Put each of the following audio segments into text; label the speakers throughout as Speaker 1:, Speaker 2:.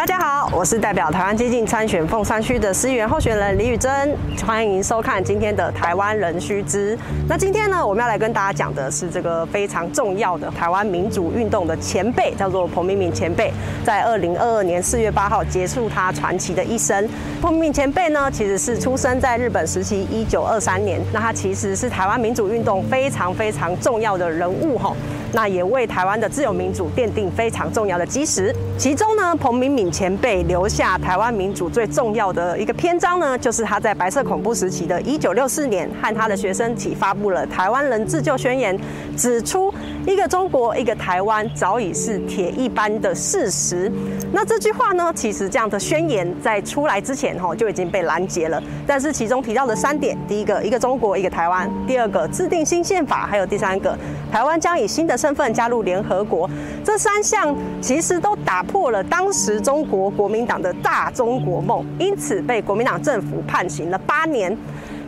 Speaker 1: 大家好，我是代表台湾基进参选凤山区的市议员候选人李宇珍，欢迎收看今天的台湾人须知。那今天呢，我们要来跟大家讲的是这个非常重要的台湾民主运动的前辈，叫做彭明敏前辈，在二零二二年四月八号结束他传奇的一生。彭明敏前辈呢，其实是出生在日本时期一九二三年，那他其实是台湾民主运动非常非常重要的人物哈。那也为台湾的自由民主奠定非常重要的基石。其中呢，彭明敏前辈留下台湾民主最重要的一个篇章呢，就是他在白色恐怖时期的一九六四年，和他的学生起发布了《台湾人自救宣言》，指出一个中国，一个台湾早已是铁一般的事实。那这句话呢，其实这样的宣言在出来之前哈就已经被拦截了。但是其中提到的三点，第一个，一个中国，一个台湾；第二个，制定新宪法；还有第三个，台湾将以新的身份加入联合国，这三项其实都打破了当时中国国民党的大中国梦，因此被国民党政府判刑了八年。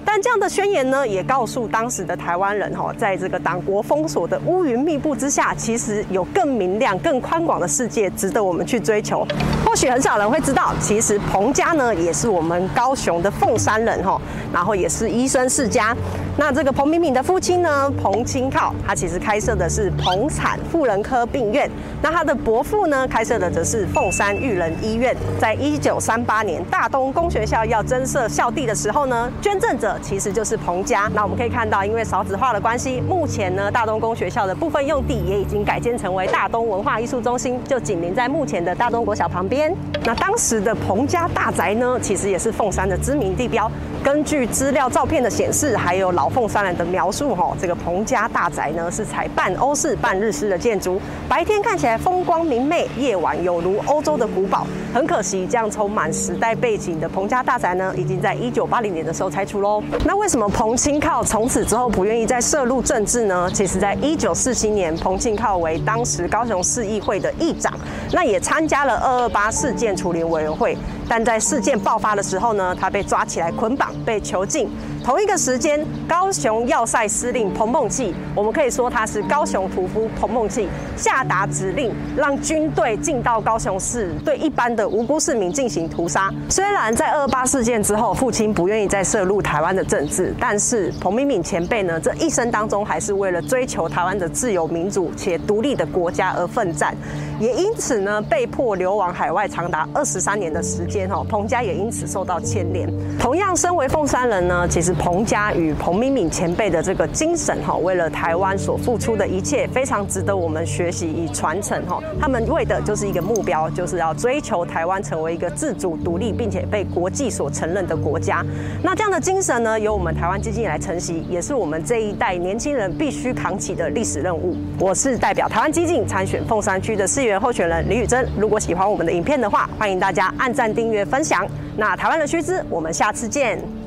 Speaker 1: 但这样的宣言呢，也告诉当时的台湾人哈，在这个党国封锁的乌云密布之下，其实有更明亮、更宽广的世界值得我们去追求。或许很少人会知道，其实彭家呢，也是我们高雄的凤山人哈，然后也是医生世家。那这个彭明敏的父亲呢，彭清靠，他其实开设的是彭产妇人科病院。那他的伯父呢，开设的则是凤山育人医院。在一九三八年，大东公学校要增设校地的时候呢，捐赠者其实就是彭家。那我们可以看到，因为少子化的关系，目前呢，大东公学校的部分用地也已经改建成为大东文化艺术中心，就紧邻在目前的大东国小旁边。那当时的彭家大宅呢，其实也是凤山的知名地标。根据资料照片的显示，还有老凤山人的描述，哈，这个彭家大宅呢是采半欧式半日式的建筑，白天看起来风光明媚，夜晚有如欧洲的古堡。很可惜，这样充满时代背景的彭家大宅呢，已经在一九八零年的时候拆除喽。那为什么彭清靠从此之后不愿意再涉入政治呢？其实，在一九四七年，彭清靠为当时高雄市议会的议长，那也参加了二二八事件处理委员会。但在事件爆发的时候呢，他被抓起来捆绑，被囚禁。同一个时间，高雄要塞司令彭孟缉，我们可以说他是高雄屠夫彭孟缉，下达指令让军队进到高雄市，对一般的无辜市民进行屠杀。虽然在二八事件之后，父亲不愿意再涉入台湾的政治，但是彭明敏前辈呢，这一生当中还是为了追求台湾的自由民主且独立的国家而奋战，也因此呢，被迫流亡海外长达二十三年的时间。哈，彭家也因此受到牵连。同样，身为凤山人呢，其实。彭家与彭明敏前辈的这个精神哈，为了台湾所付出的一切，非常值得我们学习与传承哈。他们为的就是一个目标，就是要追求台湾成为一个自主独立并且被国际所承认的国家。那这样的精神呢，由我们台湾基金来承袭，也是我们这一代年轻人必须扛起的历史任务。我是代表台湾基金参选凤山区的市议员候选人李宇珍。如果喜欢我们的影片的话，欢迎大家按赞、订阅、分享。那台湾的须知，我们下次见。